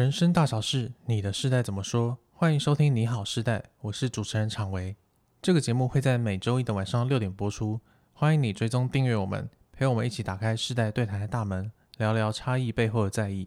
人生大小事，你的世代怎么说？欢迎收听《你好世代》，我是主持人常维。这个节目会在每周一的晚上六点播出，欢迎你追踪订阅我们，陪我们一起打开世代对谈的大门，聊聊差异背后的在意。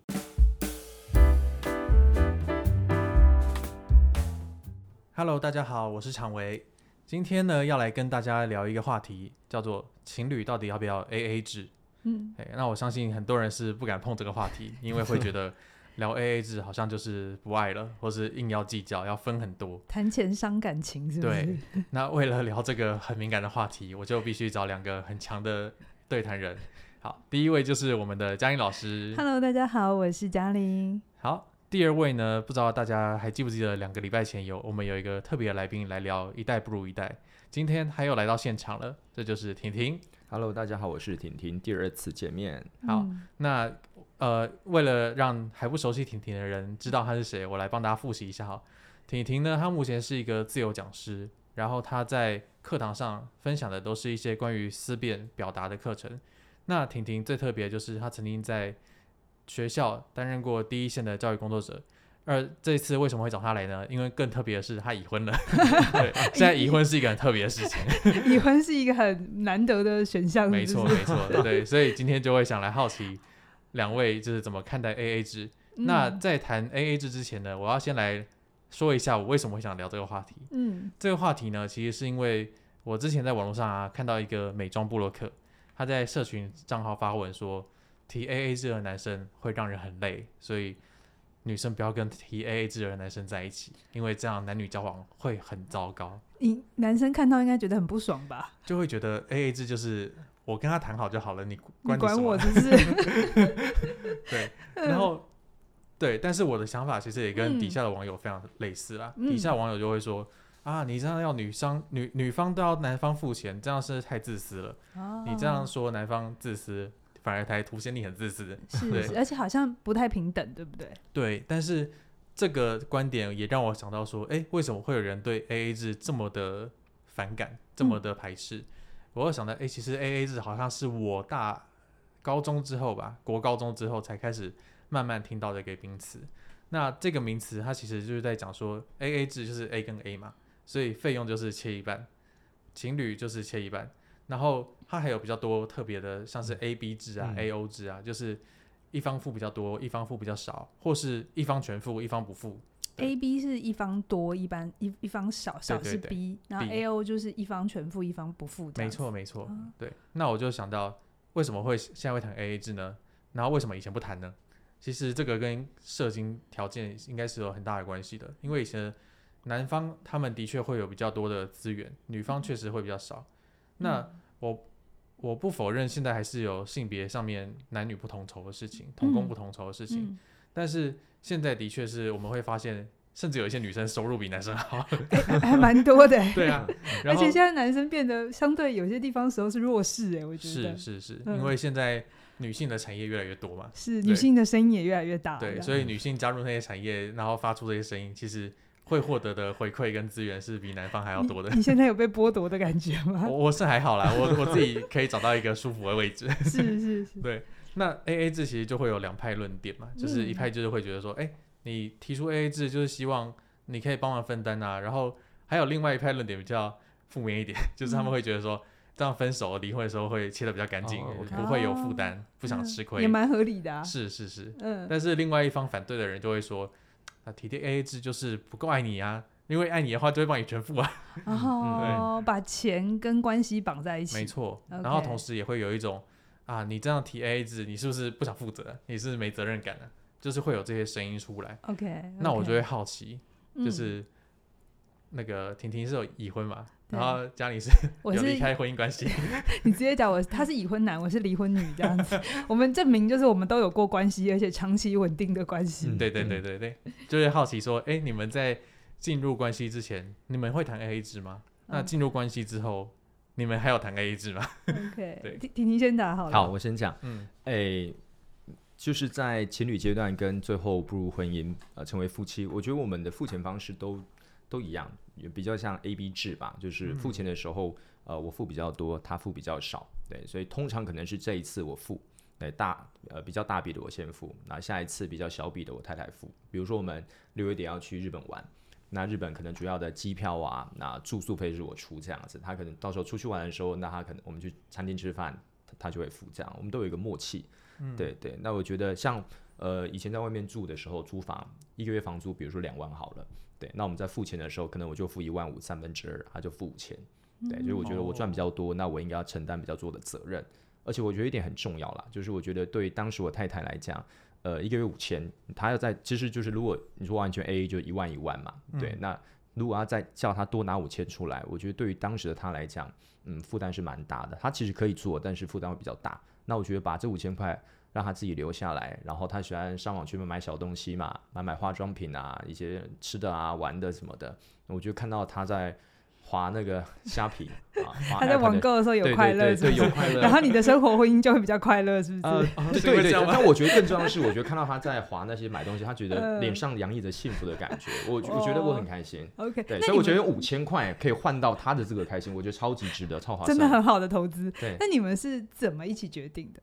Hello，大家好，我是常维。今天呢，要来跟大家聊一个话题，叫做情侣到底要不要 AA 制？嗯，哎，那我相信很多人是不敢碰这个话题，因为会觉得。聊 AA 制好像就是不爱了，或是硬要计较，要分很多，谈钱伤感情，是不是？对。那为了聊这个很敏感的话题，我就必须找两个很强的对谈人。好，第一位就是我们的嘉玲老师。Hello，大家好，我是嘉玲。好，第二位呢，不知道大家还记不记得两个礼拜前有我们有一个特别的来宾来聊一代不如一代，今天他又来到现场了，这就是婷婷。Hello，大家好，我是婷婷，第二次见面。好，那。呃，为了让还不熟悉婷婷的人知道她是谁，我来帮大家复习一下哈。婷婷呢，她目前是一个自由讲师，然后她在课堂上分享的都是一些关于思辨表达的课程。那婷婷最特别就是她曾经在学校担任过第一线的教育工作者，而这次为什么会找他来呢？因为更特别的是他已婚了。对，现在已婚是一个很特别的事情。已婚是一个很难得的选项。没错，没错，对，所以今天就会想来好奇。两位就是怎么看待 AA 制？嗯、那在谈 AA 制之前呢，我要先来说一下我为什么会想聊这个话题。嗯，这个话题呢，其实是因为我之前在网络上啊看到一个美妆部落客，他在社群账号发文说，提 AA 制的男生会让人很累，所以女生不要跟提 AA 制的男生在一起，因为这样男女交往会很糟糕。你男生看到应该觉得很不爽吧？就会觉得 AA 制就是。我跟他谈好就好了，你管你，管我是不是？对，然后对，但是我的想法其实也跟底下的网友非常类似啦。嗯、底下网友就会说：“啊，你这样要女生女女方都要男方付钱，这样是太自私了。哦、你这样说男方自私，反而才凸显你很自私。是，对是，而且好像不太平等，对不对？对，但是这个观点也让我想到说，哎，为什么会有人对 AA 制这么的反感，这么的排斥？嗯我会想到，哎、欸，其实 A A 制好像是我大高中之后吧，国高中之后才开始慢慢听到的一个名词。那这个名词它其实就是在讲说，A A 制就是 A 跟 A 嘛，所以费用就是切一半，情侣就是切一半。然后它还有比较多特别的，像是 A B 制啊、嗯、A O 制啊，就是一方付比较多，一方付比较少，或是一方全付，一方不付。A B 是一方多，一般一一方少，少是 B，然后 A O 就是一方全付，一方不付。没错，没错，嗯、对。那我就想到，为什么会现在会谈 A A 制呢？然后为什么以前不谈呢？其实这个跟社经条件应该是有很大的关系的，因为以前男方他们的确会有比较多的资源，女方确实会比较少。嗯、那我我不否认现在还是有性别上面男女不同酬的事情，同工不同酬的事情，嗯嗯、但是。现在的确是我们会发现，甚至有一些女生收入比男生好，欸、还蛮多的。对啊，而且现在男生变得相对有些地方时候是弱势哎，我觉得是是是，嗯、因为现在女性的产业越来越多嘛，是女性的声音也越来越大。对，所以女性加入那些产业，然后发出这些声音，其实会获得的回馈跟资源是比男方还要多的。你，你现在有被剥夺的感觉吗？我我是还好啦，我我自己可以找到一个舒服的位置。是是是，对。那 A A 制其实就会有两派论点嘛，就是一派就是会觉得说，哎、欸，你提出 A A 制就是希望你可以帮忙分担啊，然后还有另外一派论点比较负面一点，就是他们会觉得说，这样分手离婚的时候会切得比较干净，哦 okay、不会有负担，不想吃亏，也蛮合理的啊。是是是，嗯。但是另外一方反对的人就会说，啊，提的 A A 制就是不够爱你啊，因为爱你的话就会帮你全付啊。哦，把钱跟关系绑在一起。没错，然后同时也会有一种。啊，你这样提 AA 制，你是不是不想负责？你是不是没责任感啊？就是会有这些声音出来。OK, okay. 那我就会好奇，就是、嗯、那个婷婷是有已婚嘛？然后家里是有离开婚姻关系。你直接讲我，他是已婚男，我是离婚女，这样子，我们证明就是我们都有过关系，而且长期稳定的关系。嗯、对对对对对，就是好奇说，哎，你们在进入关系之前，你们会谈 AA 制吗？那进入关系之后？嗯你们还有谈 AA 制吗？OK，对，婷婷先打好了。好，我先讲。嗯，哎、欸，就是在情侣阶段跟最后步入婚姻，呃，成为夫妻，我觉得我们的付钱方式都都一样，也比较像 AB 制吧。就是付钱的时候，嗯、呃，我付比较多，他付比较少。对，所以通常可能是这一次我付，对，大呃比较大笔的我先付，那下一次比较小笔的我太太付。比如说我们六月底要去日本玩，那日本可能主要的机票啊，那住宿费是我出这样子，他可能到时候出去玩的时候，那他可能我们去餐厅吃饭，他就会付这样，我们都有一个默契。嗯，对对。那我觉得像呃以前在外面住的时候，租房一个月房租，比如说两万好了，对，那我们在付钱的时候，可能我就付一万五三分之二，他就付五千。对，所以我觉得我赚比较多，那我应该要承担比较多的责任。而且我觉得一点很重要啦，就是我觉得对当时我太太来讲，呃，一个月五千，她要在，其实就是如果你说完全 AA 就一万一万嘛，对，嗯、那如果要再叫她多拿五千出来，我觉得对于当时的她来讲，嗯，负担是蛮大的。她其实可以做，但是负担会比较大。那我觉得把这五千块让他自己留下来，然后他喜欢上网去买小东西嘛，买买化妆品啊，一些吃的啊、玩的什么的，我就看到他在。划那个虾皮啊，他在网购的时候有快乐，对，有快乐。然后你的生活婚姻就会比较快乐，是不是？对对对。但我觉得更重要的是，我觉得看到他在划那些买东西，他觉得脸上洋溢着幸福的感觉。我我觉得我很开心。OK，对，所以我觉得用五千块可以换到他的这个开心，我觉得超级值得，超划算，真的很好的投资。对，那你们是怎么一起决定的？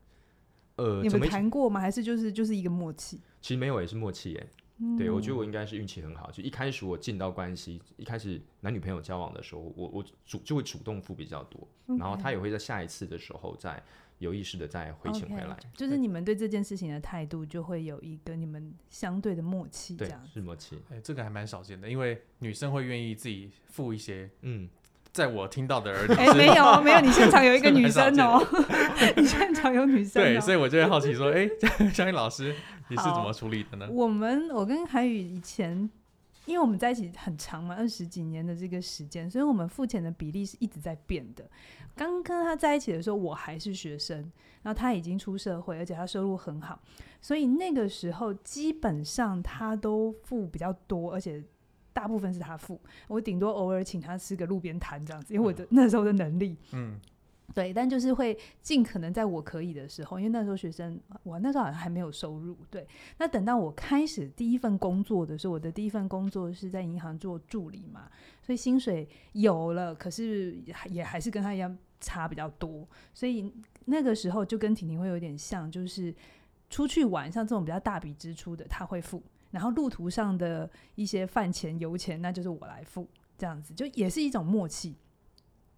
呃，你们谈过吗？还是就是就是一个默契？其实没有，也是默契耶。对，我觉得我应该是运气很好，就一开始我进到关系，一开始男女朋友交往的时候，我我主就会主动付比较多，Okay. 然后他也会在下一次的时候再有意识的再回请回来。Okay. 就是你们对这件事情的态度就会有一个你们相对的默契，这样是默契。哎，这个还蛮少见的，因为女生会愿意自己付一些，嗯。在我听到的儿子，哎，没有没有，你现场有一个 女生哦，你现场有女生，对，所以我就会好奇说，哎，湘云老师，你是怎么处理的呢？我们我跟韩宇以前，因为我们在一起很长嘛，二十几年的这个时间，所以我们付钱的比例是一直在变的。刚跟他在一起的时候，我还是学生，然后他已经出社会，而且他收入很好，所以那个时候基本上他都付比较多，而且。大部分是他付，我顶多偶尔请他吃个路边摊这样子，因为我的那时候的能力，嗯，对，但就是会尽可能在我可以的时候，因为那时候学生，我那时候好像还没有收入，对。那等到我开始第一份工作的时候，我的第一份工作是在银行做助理嘛，所以薪水有了，可是也还是跟他一样差比较多，所以那个时候就跟婷婷会有点像，就是出去玩，像这种比较大笔支出的，他会付。然后路途上的一些饭钱、油钱，那就是我来付，这样子就也是一种默契。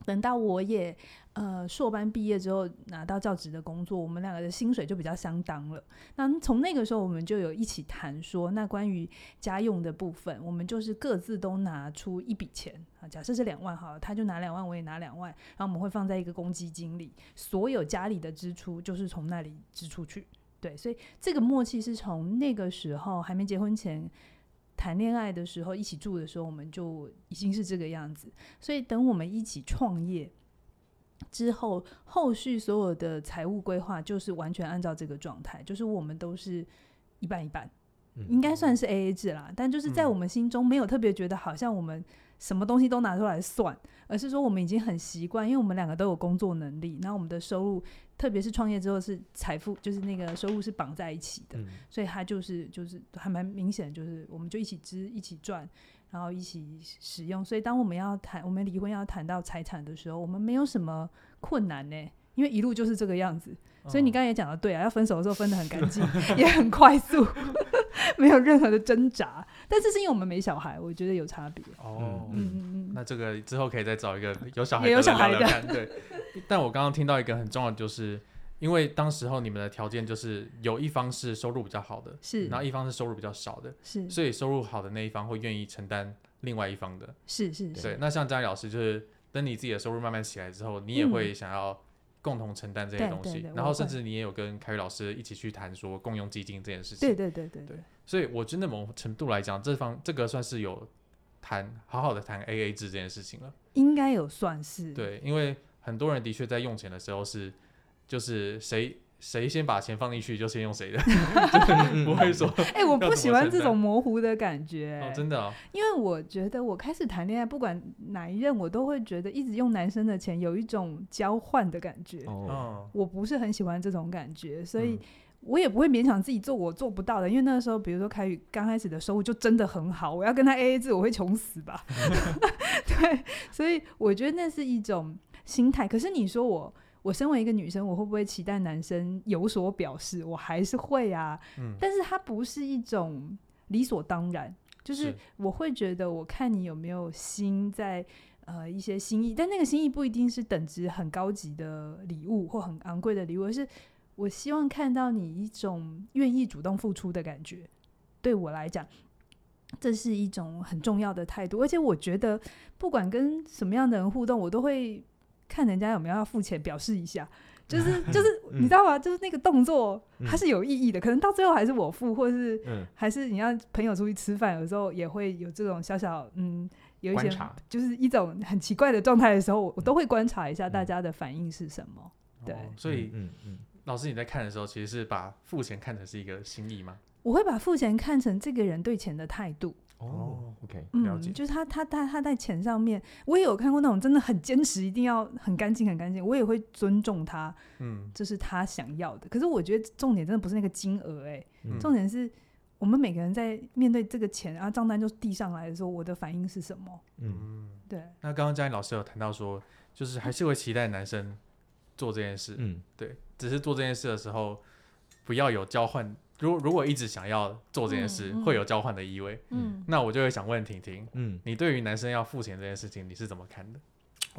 等到我也呃硕班毕业之后拿到教职的工作，我们两个的薪水就比较相当了。那从那个时候，我们就有一起谈说，那关于家用的部分，我们就是各自都拿出一笔钱啊，假设是两万好了，他就拿两万，我也拿两万，然后我们会放在一个公积金里，所有家里的支出就是从那里支出去。对，所以这个默契是从那个时候还没结婚前谈恋爱的时候一起住的时候，我们就已经是这个样子。所以等我们一起创业之后，后续所有的财务规划就是完全按照这个状态，就是我们都是一半一半，应该算是 AA 制啦。但就是在我们心中没有特别觉得好像我们什么东西都拿出来算，而是说我们已经很习惯，因为我们两个都有工作能力，然后我们的收入。特别是创业之后，是财富就是那个收入是绑在一起的，嗯、所以他就是就是还蛮明显，就是我们就一起支一起赚，然后一起使用。所以当我们要谈我们离婚要谈到财产的时候，我们没有什么困难呢，因为一路就是这个样子。所以你刚才也讲的对啊，要分手的时候分得很干净，也很快速，没有任何的挣扎。但是是因为我们没小孩，我觉得有差别。哦，嗯嗯嗯，那这个之后可以再找一个有小孩的聊聊看。对，但我刚刚听到一个很重要的，就是因为当时候你们的条件就是有一方是收入比较好的，是，然后一方是收入比较少的，是，所以收入好的那一方会愿意承担另外一方的，是是是。对，那像佳仪老师，就是等你自己的收入慢慢起来之后，你也会想要。共同承担这些东西，然后甚至你也有跟凯宇老师一起去谈说共用基金这件事情。对对对对对。所以我觉得某程度来讲，这方这个算是有谈好好的谈 AA 制这件事情了。应该有算是。对，因为很多人的确在用钱的时候是，就是谁。谁先把钱放进去，就先用谁的，不会说。哎、欸，我不喜欢这种模糊的感觉。哦，真的哦。因为我觉得我开始谈恋爱，不管哪一任，我都会觉得一直用男生的钱有一种交换的感觉。哦。我不是很喜欢这种感觉，所以我也不会勉强自己做我做不到的。因为那个时候，比如说凯宇刚开始的收入就真的很好，我要跟他 AA 制，我会穷死吧。对，所以我觉得那是一种心态。可是你说我。我身为一个女生，我会不会期待男生有所表示？我还是会啊，嗯，但是它不是一种理所当然，就是我会觉得，我看你有没有心在呃一些心意，但那个心意不一定是等值很高级的礼物或很昂贵的礼物，而是我希望看到你一种愿意主动付出的感觉。对我来讲。这是一种很重要的态度，而且我觉得，不管跟什么样的人互动，我都会看人家有没有要付钱，表示一下，就是 就是，你知道吗？就是那个动作它是有意义的，可能到最后还是我付，或是还是你要朋友出去吃饭，有时候也会有这种小小嗯，有一些就是一种很奇怪的状态的时候，我都会观察一下大家的反应是什么。对，所以嗯嗯，老师你在看的时候，其实是把付钱看成是一个心意吗？我会把付钱看成这个人对钱的态度。哦，OK，了解。嗯，就是他他他他在钱上面，我也有看过那种真的很坚持，一定要很干净很干净，我也会尊重他。嗯，这是他想要的。可是我觉得重点真的不是那个金额，哎，重点是我们每个人在面对这个钱，然后账单就递上来的时候，我的反应是什么？嗯，对。那刚刚嘉玲老师有谈到说，就是还是会期待男生做这件事。嗯，对，只是做这件事的时候，不要有交换。如如果一直想要做这件事，嗯、会有交换的意味。嗯，那我就会想问婷婷，嗯，你对于男生要付钱这件事情，你是怎么看的？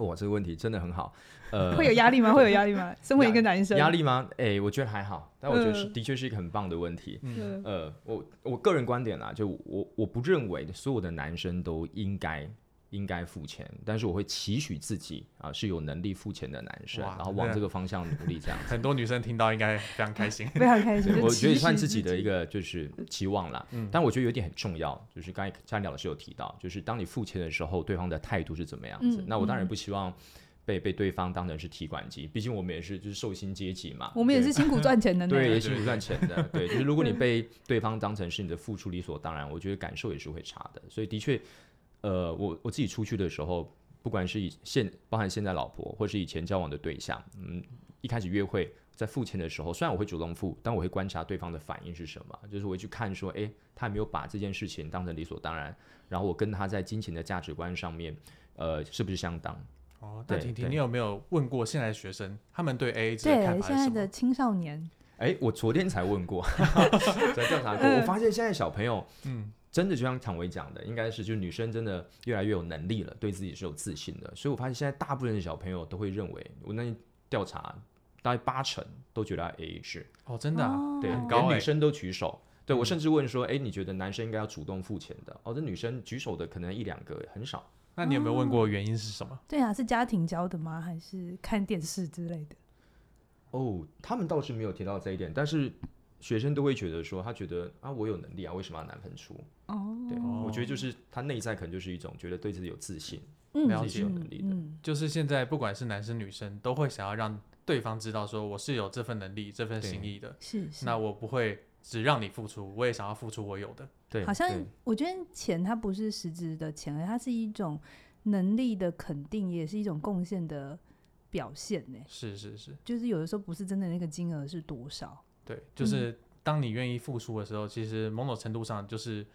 哇，这个问题真的很好。呃，会有压力吗？会有压力吗？身为一个男生，压力吗？哎、欸，我觉得还好，但我觉得是、呃、的确是一个很棒的问题。嗯，呃，我我个人观点啦，就我我不认为所有的男生都应该。应该付钱，但是我会期许自己啊是有能力付钱的男生，然后往这个方向努力，这样 很多女生听到应该非常开心，非常开心。我觉得算自己的一个就是期望啦。嗯，但我觉得有点很重要，就是刚才嘉玲老师有提到，就是当你付钱的时候，对方的态度是怎么样子？嗯、那我当然不希望被被对方当成是提款机，毕竟我们也是就是受薪阶级嘛，我们也是辛苦赚钱的，对，也辛苦赚钱的，对。就是如果你被对方当成是你的付出理所当然，我觉得感受也是会差的。所以的确。呃，我我自己出去的时候，不管是以现包含现在老婆，或是以前交往的对象，嗯，一开始约会在付钱的时候，虽然我会主动付，但我会观察对方的反应是什么，就是我会去看说，诶，他有没有把这件事情当成理所当然，然后我跟他在金钱的价值观上面，呃，是不是相当？哦，那婷婷，你有没有问过现在的学生，他们对 AA 制的看法是什么？现在的青少年，哎，我昨天才问过，在调查过，我发现现在小朋友，嗯。真的就像唐薇讲的，应该是就女生真的越来越有能力了，对自己是有自信的。所以我发现现在大部分的小朋友都会认为，我那调查大概八成都觉得要 AA 制哦，真的、啊，对，连、欸、女生都举手。对，我甚至问说，哎、欸，你觉得男生应该要主动付钱的？哦，这女生举手的可能一两个，很少。那你有没有问过原因是什么？对啊，是家庭教的吗？还是看电视之类的？哦，他们倒是没有提到这一点，但是。学生都会觉得说，他觉得啊，我有能力啊，为什么要男生出？哦，oh. 对，我觉得就是他内在可能就是一种觉得对自己有自信，嗯，自己有能力的。嗯、就是现在不管是男生女生，都会想要让对方知道说我是有这份能力、这份心意的。是是。那我不会只让你付出，我也想要付出我有的。对。好像我觉得钱它不是实质的钱，而它是一种能力的肯定，也是一种贡献的表现呢。是是是。就是有的时候不是真的那个金额是多少。对，就是当你愿意付出的时候，嗯、其实某种程度上就是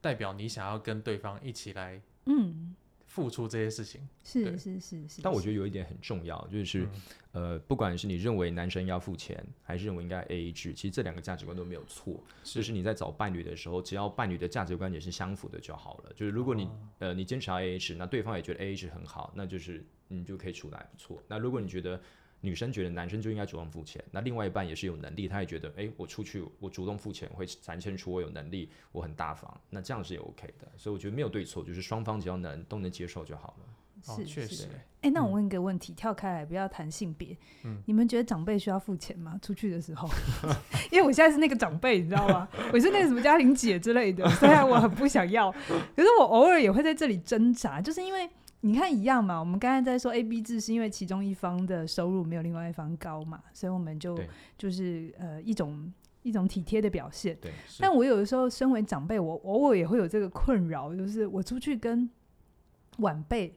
代表你想要跟对方一起来，嗯，付出这些事情。是是是是。是但我觉得有一点很重要，就是，嗯、呃，不管是你认为男生要付钱，还是认为应该 AA 制，其实这两个价值观都没有错。是就是你在找伴侣的时候，只要伴侣的价值观也是相符的就好了。就是如果你，哦、呃，你坚持要 AA 制，那对方也觉得 AA 制很好，那就是你就可以处得还不错。那如果你觉得，女生觉得男生就应该主动付钱，那另外一半也是有能力，他也觉得，哎，我出去我主动付钱会展现出我有能力，我很大方，那这样是也 OK 的。所以我觉得没有对错，就是双方只要能都能接受就好了。是，哦、确实。哎，那我问一个问题，嗯、跳开来不要谈性别，嗯，你们觉得长辈需要付钱吗？出去的时候，因为我现在是那个长辈，你知道吗？我是那个什么家庭姐之类的，虽然我很不想要，可是我偶尔也会在这里挣扎，就是因为。你看一样嘛，我们刚才在说 AB 制是因为其中一方的收入没有另外一方高嘛，所以我们就就是呃一种一种体贴的表现。对，但我有的时候身为长辈，我偶尔也会有这个困扰，就是我出去跟晚辈，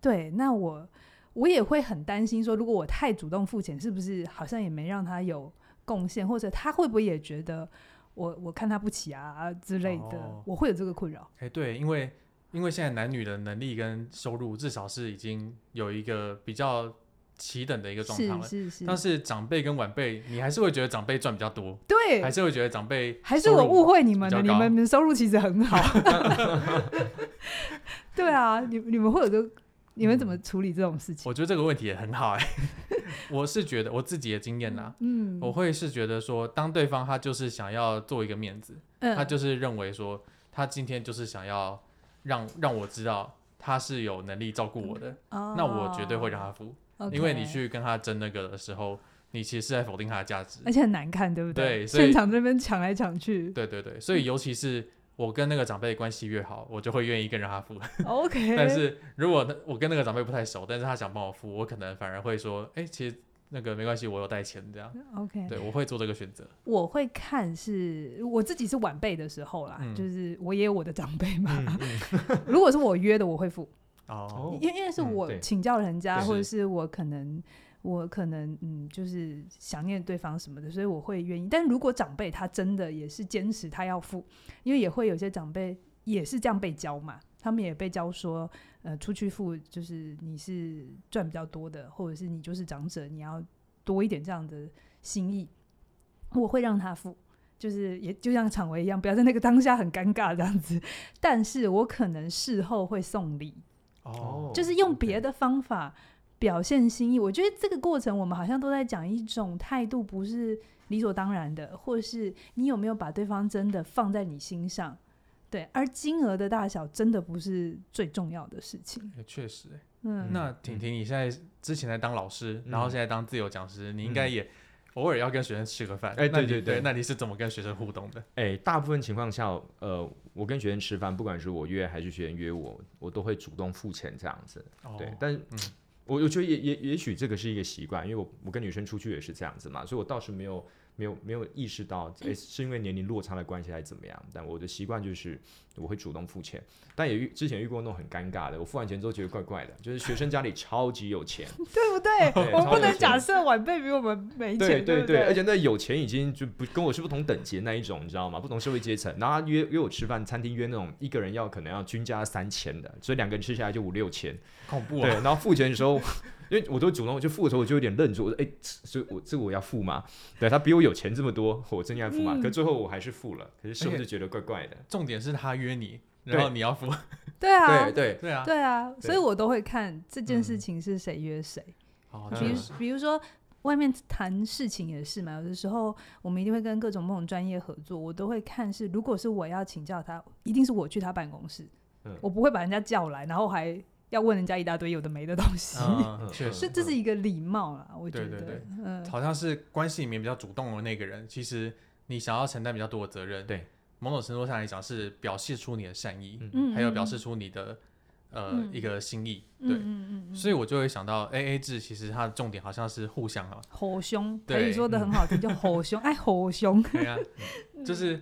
对，那我我也会很担心说，如果我太主动付钱，是不是好像也没让他有贡献，或者他会不会也觉得我我看他不起啊，啊之类的，哦、我会有这个困扰。哎，对，因为。因为现在男女的能力跟收入至少是已经有一个比较齐等的一个状况了。是是是。但是长辈跟晚辈，你还是会觉得长辈赚比较多，对，还是会觉得长辈还是我误会你们了，你们的收入其实很好。对啊，你你们会有个，你们怎么处理这种事情？我觉得这个问题也很好哎、欸，我是觉得我自己的经验呐，嗯，我会是觉得说，当对方他就是想要做一个面子，嗯、他就是认为说，他今天就是想要让让我知道。他是有能力照顾我的，嗯 oh, 那我绝对会让他付.因为你去跟他争那个的时候，你其实是在否定他的价值，而且很难看，对不对？对，现场这边抢来抢去，对对对，所以尤其是我跟那个长辈关系越好，我就会愿意跟着他付。OK，但是如果我跟那个长辈不太熟，但是他想帮我付，我可能反而会说，哎、欸，其实。那个没关系，我有带钱，这样。OK，对，我会做这个选择。我会看是我自己是晚辈的时候啦，嗯、就是我也有我的长辈嘛。嗯嗯、如果是我约的，我会付。哦，因为因为是我请教人家，嗯、或者是我可能我可能嗯，就是想念对方什么的，所以我会愿意。但如果长辈他真的也是坚持他要付，因为也会有些长辈也是这样被教嘛，他们也被教说。呃，出去付就是你是赚比较多的，或者是你就是长者，你要多一点这样的心意，我会让他付，就是也就像场维一样，不要在那个当下很尴尬这样子，但是我可能事后会送礼，哦，就是用别的方法表现心意。我觉得这个过程我们好像都在讲一种态度，不是理所当然的，或是你有没有把对方真的放在你心上。对，而金额的大小真的不是最重要的事情。确实，嗯，那婷婷，你现在之前在当老师，嗯、然后现在当自由讲师，你应该也偶尔要跟学生吃个饭。哎、嗯，对对对，那你是怎么跟学生互动的？哎，大部分情况下，呃，我跟学生吃饭，不管是我约还是学生约我，我都会主动付钱这样子。哦、对，但嗯，我我觉得也也也许这个是一个习惯，因为我我跟女生出去也是这样子嘛，所以我倒是没有。没有没有意识到，诶，是因为年龄落差的关系还是怎么样？但我的习惯就是我会主动付钱，但也遇之前遇过那种很尴尬的，我付完钱之后觉得怪怪的，就是学生家里超级有钱，对不对？对我们不能假设晚辈比我们没钱，对对而且那有钱已经就不跟我是不同等级的那一种，你知道吗？不同社会阶层，然后他约约我吃饭，餐厅约那种一个人要可能要均价三千的，所以两个人吃下来就五六千，恐怖啊！对，然后付钱的时候。因为我都主动，我就付的时候我就有点愣住，我说：“哎、欸，所以我这个我要付吗？”对，他比我有钱这么多，我真应该付吗？嗯、可最后我还是付了，可是是不是觉得怪怪的？重点是他约你，然后你要付。对啊，对对对啊，对啊，所以我都会看这件事情是谁约谁。哦、比如比如说外面谈事情也是嘛，有的时候我们一定会跟各种不同专业合作，我都会看是如果是我要请教他，一定是我去他办公室，嗯、我不会把人家叫来，然后还。要问人家一大堆有的没的东西，确实，这是一个礼貌啦。我觉得，对对对，嗯，好像是关系里面比较主动的那个人，其实你想要承担比较多的责任，对，某种程度上来讲是表示出你的善意，嗯，还有表示出你的呃一个心意，对，嗯嗯，所以我就会想到 A A 制，其实它的重点好像是互相啊，吼凶，可以说的很好听，叫吼凶，哎，吼凶，对啊，就是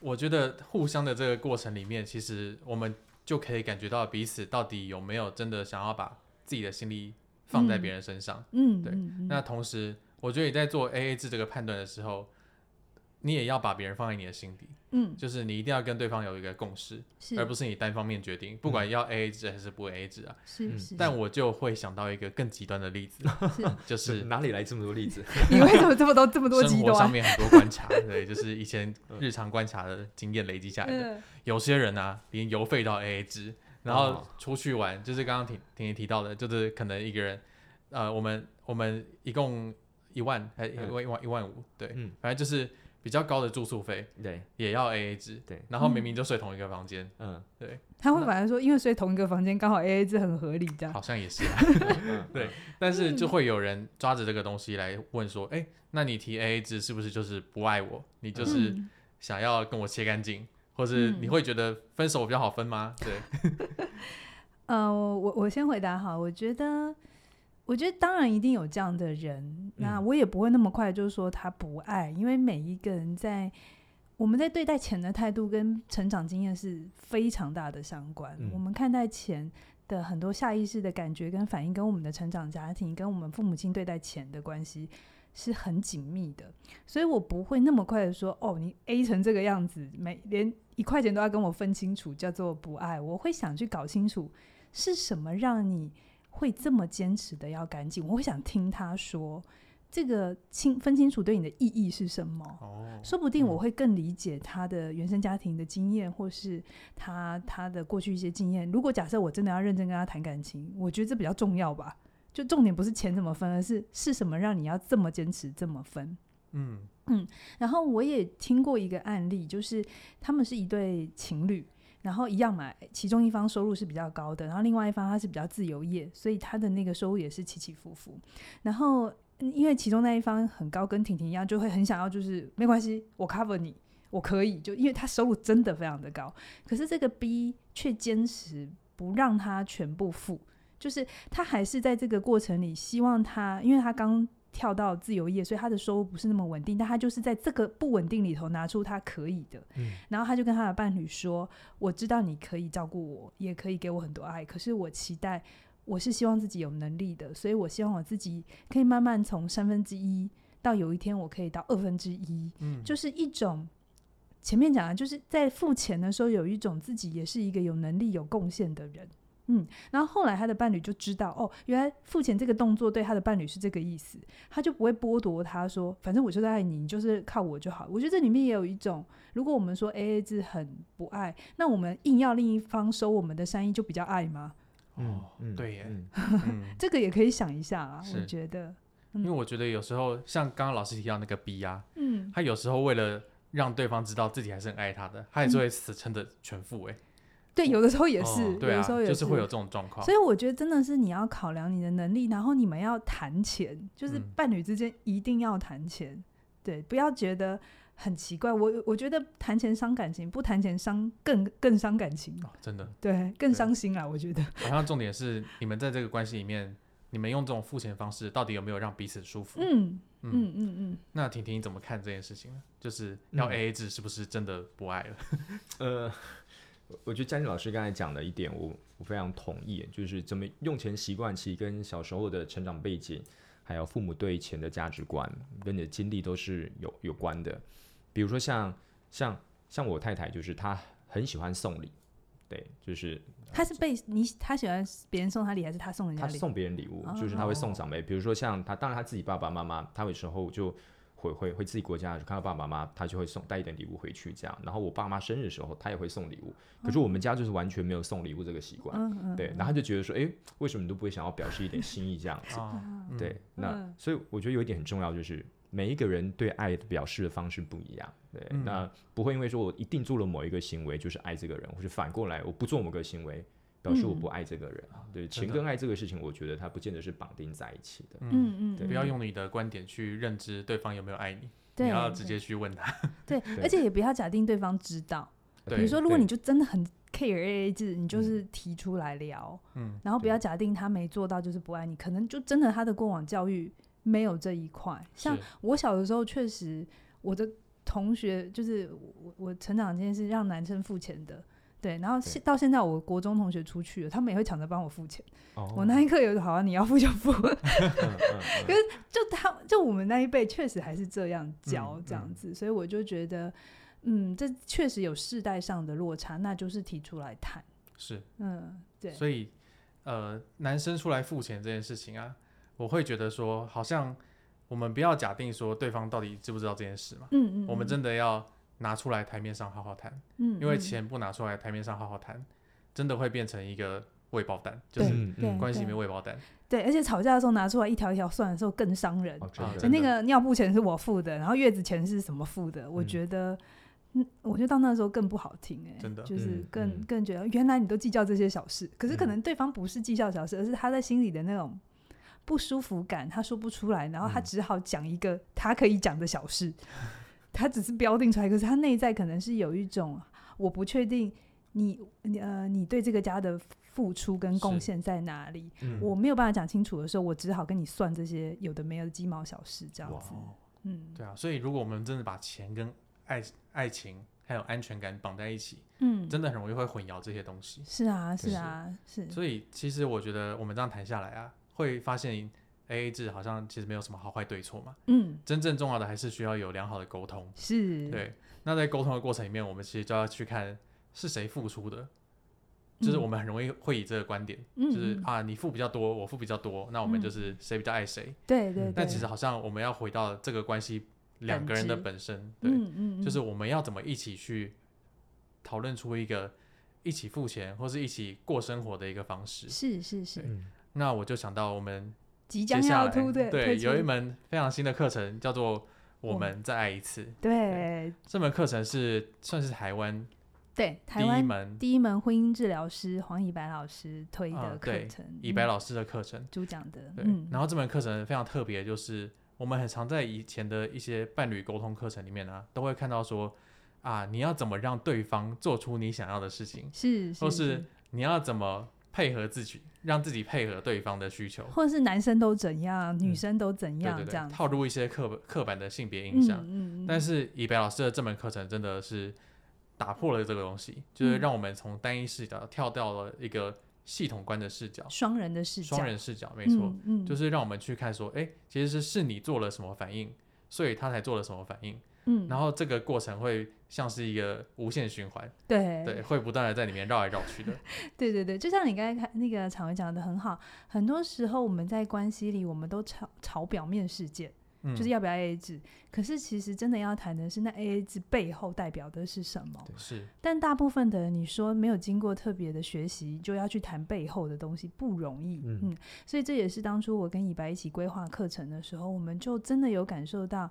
我觉得互相的这个过程里面，其实我们。就可以感觉到彼此到底有没有真的想要把自己的心力放在别人身上。嗯，对。那同时，我觉得你在做 AA 制这个判断的时候，你也要把别人放在你的心底。嗯，就是你一定要跟对方有一个共识，而不是你单方面决定，不管要 AA 制还是不 AA 制啊。是是。但我就会想到一个更极端的例子，就是哪里来这么多例子？你为什么这么多这么多极端？生活上面很多观察，对，就是以前日常观察的经验累积下来的。有些人啊，连邮费都要 AA 制，然后出去玩，就是刚刚婷婷婷提到的，就是可能一个人，呃，我们我们一共一万还一万一万一万五，对，反正就是。比较高的住宿费，对，也要 A A 制，对，然后明明就睡同一个房间，嗯，对，他会反而说，因为睡同一个房间刚好 A A 制很合理，这样。好像也是，啊。对，但是就会有人抓着这个东西来问说，哎，那你提 A A 制是不是就是不爱我？你就是想要跟我切干净，或是你会觉得分手比较好分吗？对，呃，我我先回答哈，我觉得。我觉得当然一定有这样的人，那我也不会那么快就是说他不爱，因为每一个人在我们在对待钱的态度跟成长经验是非常大的相关。我们看待钱的很多下意识的感觉跟反应，跟我们的成长家庭跟我们父母亲对待钱的关系是很紧密的，所以我不会那么快的说哦，你 A 成这个样子，每连一块钱都要跟我分清楚，叫做不爱。我会想去搞清楚是什么让你。会这么坚持的要赶紧？我会想听他说。这个清分清楚对你的意义是什么？哦，说不定我会更理解他的原生家庭的经验，或是他他的过去一些经验。如果假设我真的要认真跟他谈感情，我觉得这比较重要吧。就重点不是钱怎么分，而是是什么让你要这么坚持这么分。嗯嗯。然后我也听过一个案例，就是他们是一对情侣，然后一样嘛，其中一方收入是比较高的，然后另外一方他是比较自由业，所以他的那个收入也是起起伏伏。然后。因为其中那一方很高，跟婷婷一样，就会很想要，就是没关系，我 cover 你，我可以，就因为他收入真的非常的高，可是这个 B 却坚持不让他全部付，就是他还是在这个过程里希望他，因为他刚跳到自由业，所以他的收入不是那么稳定，但他就是在这个不稳定里头拿出他可以的，嗯，然后他就跟他的伴侣说：“我知道你可以照顾我，也可以给我很多爱，可是我期待。”我是希望自己有能力的，所以我希望我自己可以慢慢从三分之一到有一天我可以到二分之一，嗯，就是一种前面讲的，就是在付钱的时候有一种自己也是一个有能力、有贡献的人，嗯，然后后来他的伴侣就知道，哦，原来付钱这个动作对他的伴侣是这个意思，他就不会剥夺他说，反正我就在爱你，你就是靠我就好。我觉得这里面也有一种，如果我们说 AA 制很不爱，那我们硬要另一方收我们的善意，就比较爱吗？哦，对耶，嗯、这个也可以想一下啊。我觉得，嗯、因为我觉得有时候像刚刚老师提到那个 B 啊，嗯，他有时候为了让对方知道自己还是很爱他的，他也是会死撑着全付。哎，对，有的时候也是，哦、对啊，有的时候也是，就是会有这种状况。所以我觉得真的是你要考量你的能力，然后你们要谈钱，就是伴侣之间一定要谈钱，嗯、对，不要觉得。很奇怪，我我觉得谈钱伤感情，不谈钱伤更更伤感情，哦，真的，对，更伤心啊！我觉得。好像重点是你们在这个关系里面，你们用这种付钱方式，到底有没有让彼此舒服？嗯嗯嗯嗯。嗯，那婷婷怎么看这件事情呢？就是要 AA 制，是不是真的不爱了？嗯、呃，我觉得嘉靖老师刚才讲的一点我，我我非常同意，就是怎么用钱习惯，其实跟小时候的成长背景，还有父母对钱的价值观，跟你的经历都是有有关的。比如说像像像我太太，就是她很喜欢送礼，对，就是她是被你她喜欢别人送她礼，还是她送人家礼？她送别人礼物，就是她会送长辈。比如说像她，当然她自己爸爸妈妈，她有时候就回回回自己国家看到爸爸妈妈，他就会送带一点礼物回去这样。然后我爸妈生日的时候，他也会送礼物。可是我们家就是完全没有送礼物这个习惯，对。然后她就觉得说，哎，为什么你都不会想要表示一点心意这样子？对，那所以我觉得有一点很重要就是。每一个人对爱的表示的方式不一样，对，嗯、那不会因为说我一定做了某一个行为就是爱这个人，或者反过来我不做某个行为表示我不爱这个人，嗯、对，情跟爱这个事情，我觉得它不见得是绑定在一起的，嗯。嗯，对，不要用你的观点去认知对方有没有爱你，对。你要直接去问他，对，对，而且也不要假定对方知道，对比如说如果你就真的很 care AA 制，你就是提出来聊，嗯，然后不要假定他没做到就是不爱你，可能就真的他的过往教育。没有这一块，像我小的时候，确实我的同学就是我，我成长这件事让男生付钱的，对。然后现到现在，我国中同学出去了，他们也会抢着帮我付钱。哦、我那一刻有好啊，你要付就付。可是就他就我们那一辈确实还是这样教这样子，嗯嗯、所以我就觉得，嗯，这确实有世代上的落差，那就是提出来谈。是，嗯，对。所以呃，男生出来付钱这件事情啊。我会觉得说，好像我们不要假定说对方到底知不知道这件事嘛。嗯嗯。我们真的要拿出来台面上好好谈。嗯。因为钱不拿出来台面上好好谈，真的会变成一个未爆弹，就是关系里面未爆弹。对，而且吵架的时候拿出来一条一条算的时候更伤人。哦，那个尿布钱是我付的，然后月子钱是什么付的？我觉得，嗯，我觉得到那时候更不好听哎。真的。就是更更觉得，原来你都计较这些小事，可是可能对方不是计较小事，而是他在心里的那种。不舒服感，他说不出来，然后他只好讲一个他可以讲的小事，嗯、他只是标定出来，可是他内在可能是有一种我不确定你呃你对这个家的付出跟贡献在哪里，嗯、我没有办法讲清楚的时候，我只好跟你算这些有的没有的鸡毛小事这样子，嗯，对啊，所以如果我们真的把钱跟爱爱情还有安全感绑在一起，嗯，真的很容易会混淆这些东西。是啊，是啊，是。所以其实我觉得我们这样谈下来啊。会发现 AA 制好像其实没有什么好坏对错嘛，嗯，真正重要的还是需要有良好的沟通，是，对。那在沟通的过程里面，我们其实就要去看是谁付出的，就是我们很容易会以这个观点，嗯就是啊，你付比较多，我付比较多，那我们就是谁比较爱谁。对对对。但其实好像我们要回到这个关系两个人的本身，对，嗯嗯，就是我们要怎么一起去讨论出一个一起付钱或是一起过生活的一个方式。是是是。那我就想到我们即将要突对对，有一门非常新的课程叫做。我们再爱一次。对，这门课程是算是台湾对台湾第一门第一门婚姻治疗师黄以白老师推的课程，以白老师的课程主讲的。对，然后这门课程非常特别，就是我们很常在以前的一些伴侣沟通课程里面呢，都会看到说啊，你要怎么让对方做出你想要的事情，是，或是你要怎么配合自己。让自己配合对方的需求，或者是男生都怎样，女生都怎样，对对对，这样套入一些刻刻板的性别印象。嗯嗯。但是以白老师的这门课程真的是打破了这个东西，就是让我们从单一视角跳到了一个系统观的视角，双人的视角，双人视角，没错，嗯，就是让我们去看说，哎，其实是是你做了什么反应，所以他才做了什么反应。嗯，然后这个过程会像是一个无限循环，对对，会不断的在里面绕来绕去的。对对对，就像你刚才看那个场维讲的很好，很多时候我们在关系里，我们都炒炒表面事件，嗯、就是要不要 AA 制。可是其实真的要谈的是，那 AA 制背后代表的是什么？是。但大部分的人，你说没有经过特别的学习，就要去谈背后的东西，不容易。嗯，嗯，所以这也是当初我跟以白一起规划课程的时候，我们就真的有感受到。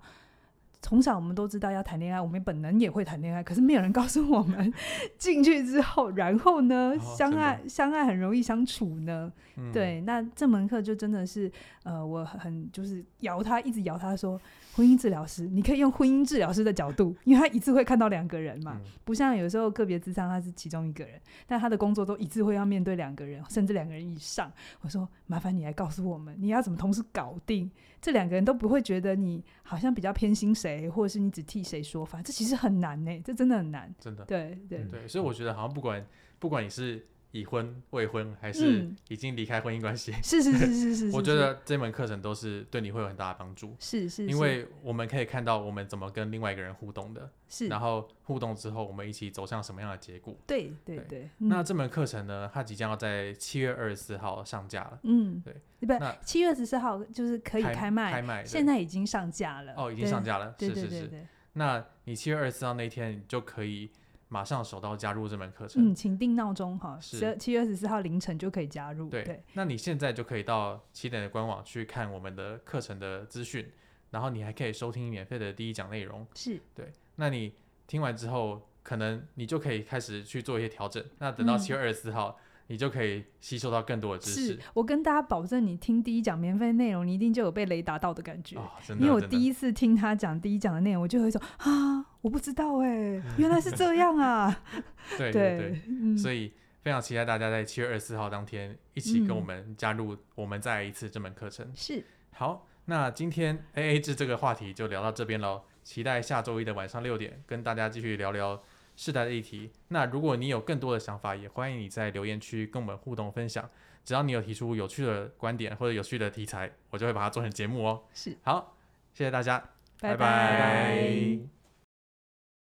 从小我们都知道要谈恋爱，我们本能也会谈恋爱，可是没有人告诉我们 进去之后，然后呢，哦、相爱相爱很容易相处呢。嗯、对，那这门课就真的是，呃，我很就是摇他，一直摇他说，婚姻治疗师，你可以用婚姻治疗师的角度，因为他一次会看到两个人嘛，嗯、不像有时候个别咨商他是其中一个人，但他的工作都一次会要面对两个人，甚至两个人以上。我说，麻烦你来告诉我们，你要怎么同时搞定？这两个人都不会觉得你好像比较偏心谁，或者是你只替谁说法，这其实很难呢，这真的很难。真的，对对对，所以我觉得好像不管不管你是已婚、未婚，还是已经离开婚姻关系，是是是是 是，我觉得这门课程都是对你会有很大的帮助。是是，因为我们可以看到我们怎么跟另外一个人互动的，是，然后互动之后，我们一起走向什么样的结果？对对对。那这门课程呢，它即将要在七月二十四号上架了。嗯，对。不，七月二十四号就是可以开卖，开卖，现在已经上架了。哦，已经上架了，是是是。那你七月二十四号那天，你就可以马上手刀加入这门课程。嗯，请定闹钟哈，十七月二十四号凌晨就可以加入。对，那你现在就可以到起点的官网去看我们的课程的资讯，然后你还可以收听免费的第一讲内容。是对，那你听完之后，可能你就可以开始去做一些调整。那等到七月二十四号。你就可以吸收到更多的知识。是我跟大家保证，你听第一讲免费内容，你一定就有被雷达到的感觉。哦、真的，因为我第一次听他讲第一讲的内容，我就会说啊，我不知道哎、欸，原来是这样啊。对对对，嗯、所以非常期待大家在七月二十四号当天一起跟我们加入“我们再来一次”这门课程。是。好，那今天 AA 制这个话题就聊到这边喽，期待下周一的晚上六点跟大家继续聊聊。世代的议题，那如果你有更多的想法，也欢迎你在留言区跟我们互动分享。只要你有提出有趣的观点或者有趣的题材，我就会把它做成节目哦。是，好，谢谢大家，拜拜。拜拜。